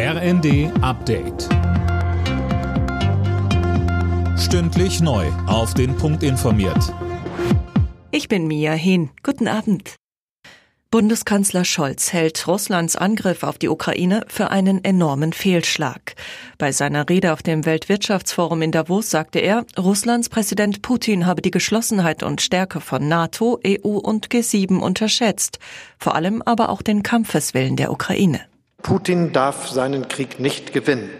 RND Update. Stündlich neu. Auf den Punkt informiert. Ich bin Mia Hin. Guten Abend. Bundeskanzler Scholz hält Russlands Angriff auf die Ukraine für einen enormen Fehlschlag. Bei seiner Rede auf dem Weltwirtschaftsforum in Davos sagte er, Russlands Präsident Putin habe die Geschlossenheit und Stärke von NATO, EU und G7 unterschätzt, vor allem aber auch den Kampfeswillen der Ukraine. Putin darf seinen Krieg nicht gewinnen.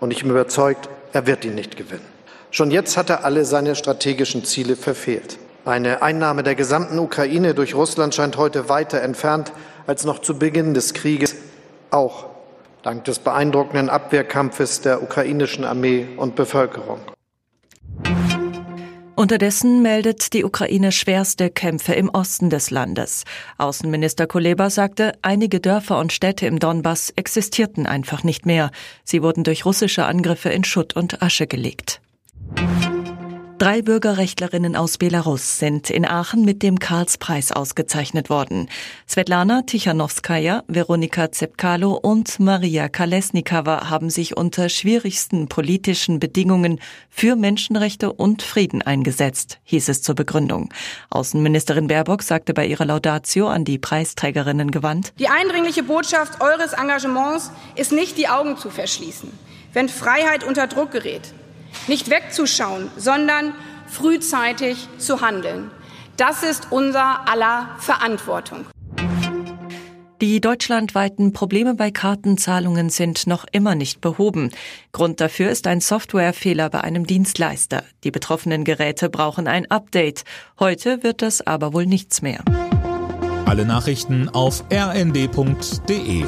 Und ich bin überzeugt, er wird ihn nicht gewinnen. Schon jetzt hat er alle seine strategischen Ziele verfehlt. Eine Einnahme der gesamten Ukraine durch Russland scheint heute weiter entfernt als noch zu Beginn des Krieges, auch dank des beeindruckenden Abwehrkampfes der ukrainischen Armee und Bevölkerung. Unterdessen meldet die Ukraine schwerste Kämpfe im Osten des Landes. Außenminister Kuleba sagte, einige Dörfer und Städte im Donbass existierten einfach nicht mehr. Sie wurden durch russische Angriffe in Schutt und Asche gelegt. Drei Bürgerrechtlerinnen aus Belarus sind in Aachen mit dem Karlspreis ausgezeichnet worden. Svetlana Tichanowskaja, Veronika Zepkalo und Maria Kalesnikava haben sich unter schwierigsten politischen Bedingungen für Menschenrechte und Frieden eingesetzt, hieß es zur Begründung. Außenministerin Baerbock sagte bei ihrer Laudatio an die Preisträgerinnen gewandt, Die eindringliche Botschaft eures Engagements ist nicht die Augen zu verschließen, wenn Freiheit unter Druck gerät nicht wegzuschauen, sondern frühzeitig zu handeln. Das ist unser aller Verantwortung. Die deutschlandweiten Probleme bei Kartenzahlungen sind noch immer nicht behoben. Grund dafür ist ein Softwarefehler bei einem Dienstleister. Die betroffenen Geräte brauchen ein Update. Heute wird das aber wohl nichts mehr. Alle Nachrichten auf rnd.de